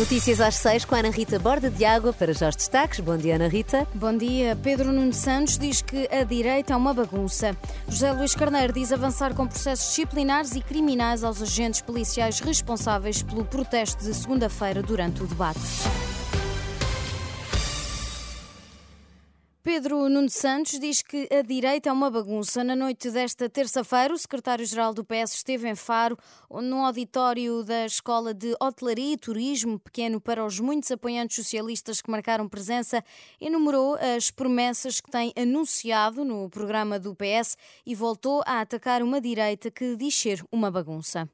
Notícias às seis com a Ana Rita Borda de Água para já os destaques. Bom dia, Ana Rita. Bom dia. Pedro Nuno Santos diz que a direita é uma bagunça. José Luís Carneiro diz avançar com processos disciplinares e criminais aos agentes policiais responsáveis pelo protesto de segunda-feira durante o debate. Pedro Nuno Santos diz que a direita é uma bagunça. Na noite desta terça-feira, o secretário-geral do PS esteve em Faro, no auditório da Escola de Hotelaria e Turismo, pequeno para os muitos apoiantes socialistas que marcaram presença, enumerou as promessas que tem anunciado no programa do PS e voltou a atacar uma direita que diz ser uma bagunça.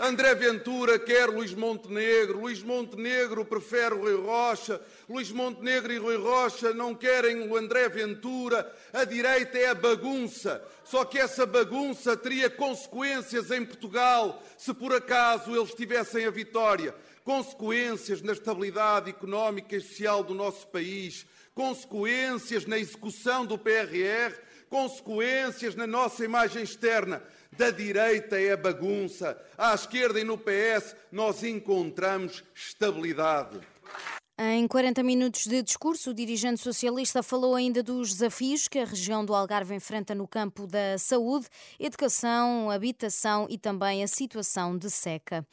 André Ventura quer Luís Montenegro, Luís Montenegro prefere Rui Rocha, Luís Montenegro e Rui Rocha não querem o André Ventura, a direita é a bagunça. Só que essa bagunça teria consequências em Portugal se por acaso eles tivessem a vitória. Consequências na estabilidade económica e social do nosso país, consequências na execução do PRR, consequências na nossa imagem externa. Da direita é a bagunça, à esquerda e no PS nós encontramos estabilidade. Em 40 minutos de discurso, o dirigente socialista falou ainda dos desafios que a região do Algarve enfrenta no campo da saúde, educação, habitação e também a situação de seca.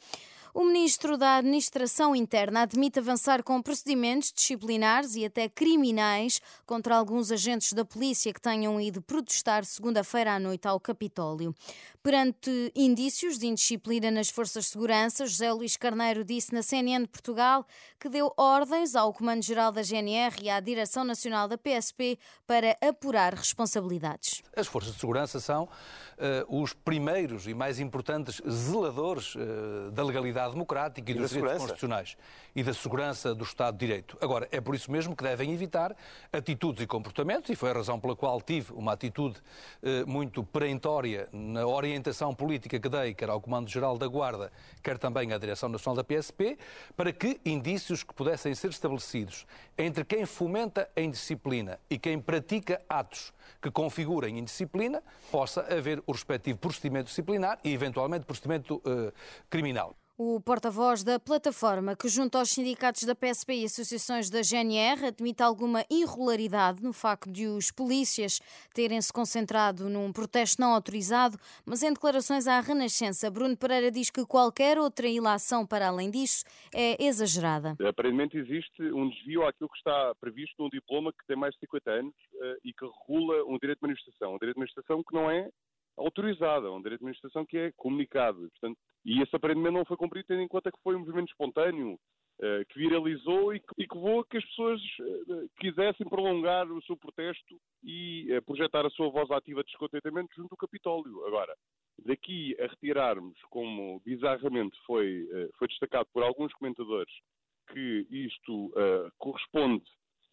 O ministro da Administração Interna admite avançar com procedimentos disciplinares e até criminais contra alguns agentes da polícia que tenham ido protestar segunda-feira à noite ao Capitólio. Perante indícios de indisciplina nas forças de segurança, José Luís Carneiro disse na CNN Portugal que deu ordens ao Comando-Geral da GNR e à Direção Nacional da PSP para apurar responsabilidades. As forças de segurança são uh, os primeiros e mais importantes zeladores uh, da legalidade democrática e, e dos direitos constitucionais e da segurança do Estado de Direito. Agora, é por isso mesmo que devem evitar atitudes e comportamentos, e foi a razão pela qual tive uma atitude uh, muito perentória na orientação política que dei, quer ao Comando-Geral da Guarda, quer também à Direção Nacional da PSP, para que indícios que pudessem ser estabelecidos entre quem fomenta a indisciplina e quem pratica atos que configurem indisciplina, possa haver o respectivo procedimento disciplinar e, eventualmente, procedimento uh, criminal. O porta-voz da plataforma, que junto aos sindicatos da PSP e associações da GNR, admite alguma irregularidade no facto de os polícias terem se concentrado num protesto não autorizado, mas em declarações à Renascença, Bruno Pereira diz que qualquer outra ilação para além disso é exagerada. Aparentemente existe um desvio àquilo que está previsto num diploma que tem mais de 50 anos eh, e que regula um direito de manifestação. Um direito de manifestação que não é autorizado, é um direito de manifestação que é comunicado. Portanto, e esse aparentemente não foi cumprido, tendo em conta que foi um movimento espontâneo, uh, que viralizou e que, e levou a que as pessoas uh, quisessem prolongar o seu protesto e uh, projetar a sua voz ativa de descontentamento junto ao Capitólio. Agora, daqui a retirarmos, como bizarramente foi, foi destacado por alguns comentadores, que isto corresponde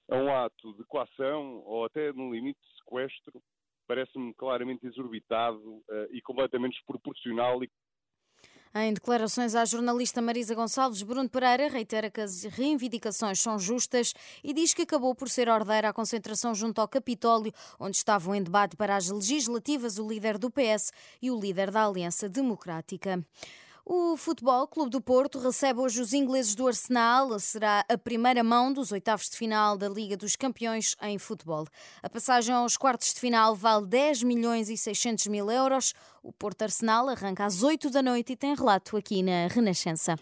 a um ato de coação ou até, no limite, de sequestro, parece-me claramente exorbitado e completamente desproporcional em declarações à jornalista Marisa Gonçalves, Bruno Pereira reitera que as reivindicações são justas e diz que acabou por ser ordeira a concentração junto ao Capitólio, onde estavam em debate para as legislativas o líder do PS e o líder da Aliança Democrática. O Futebol Clube do Porto recebe hoje os ingleses do Arsenal. Será a primeira mão dos oitavos de final da Liga dos Campeões em futebol. A passagem aos quartos de final vale 10 milhões e 600 mil euros. O Porto Arsenal arranca às 8 da noite e tem relato aqui na Renascença.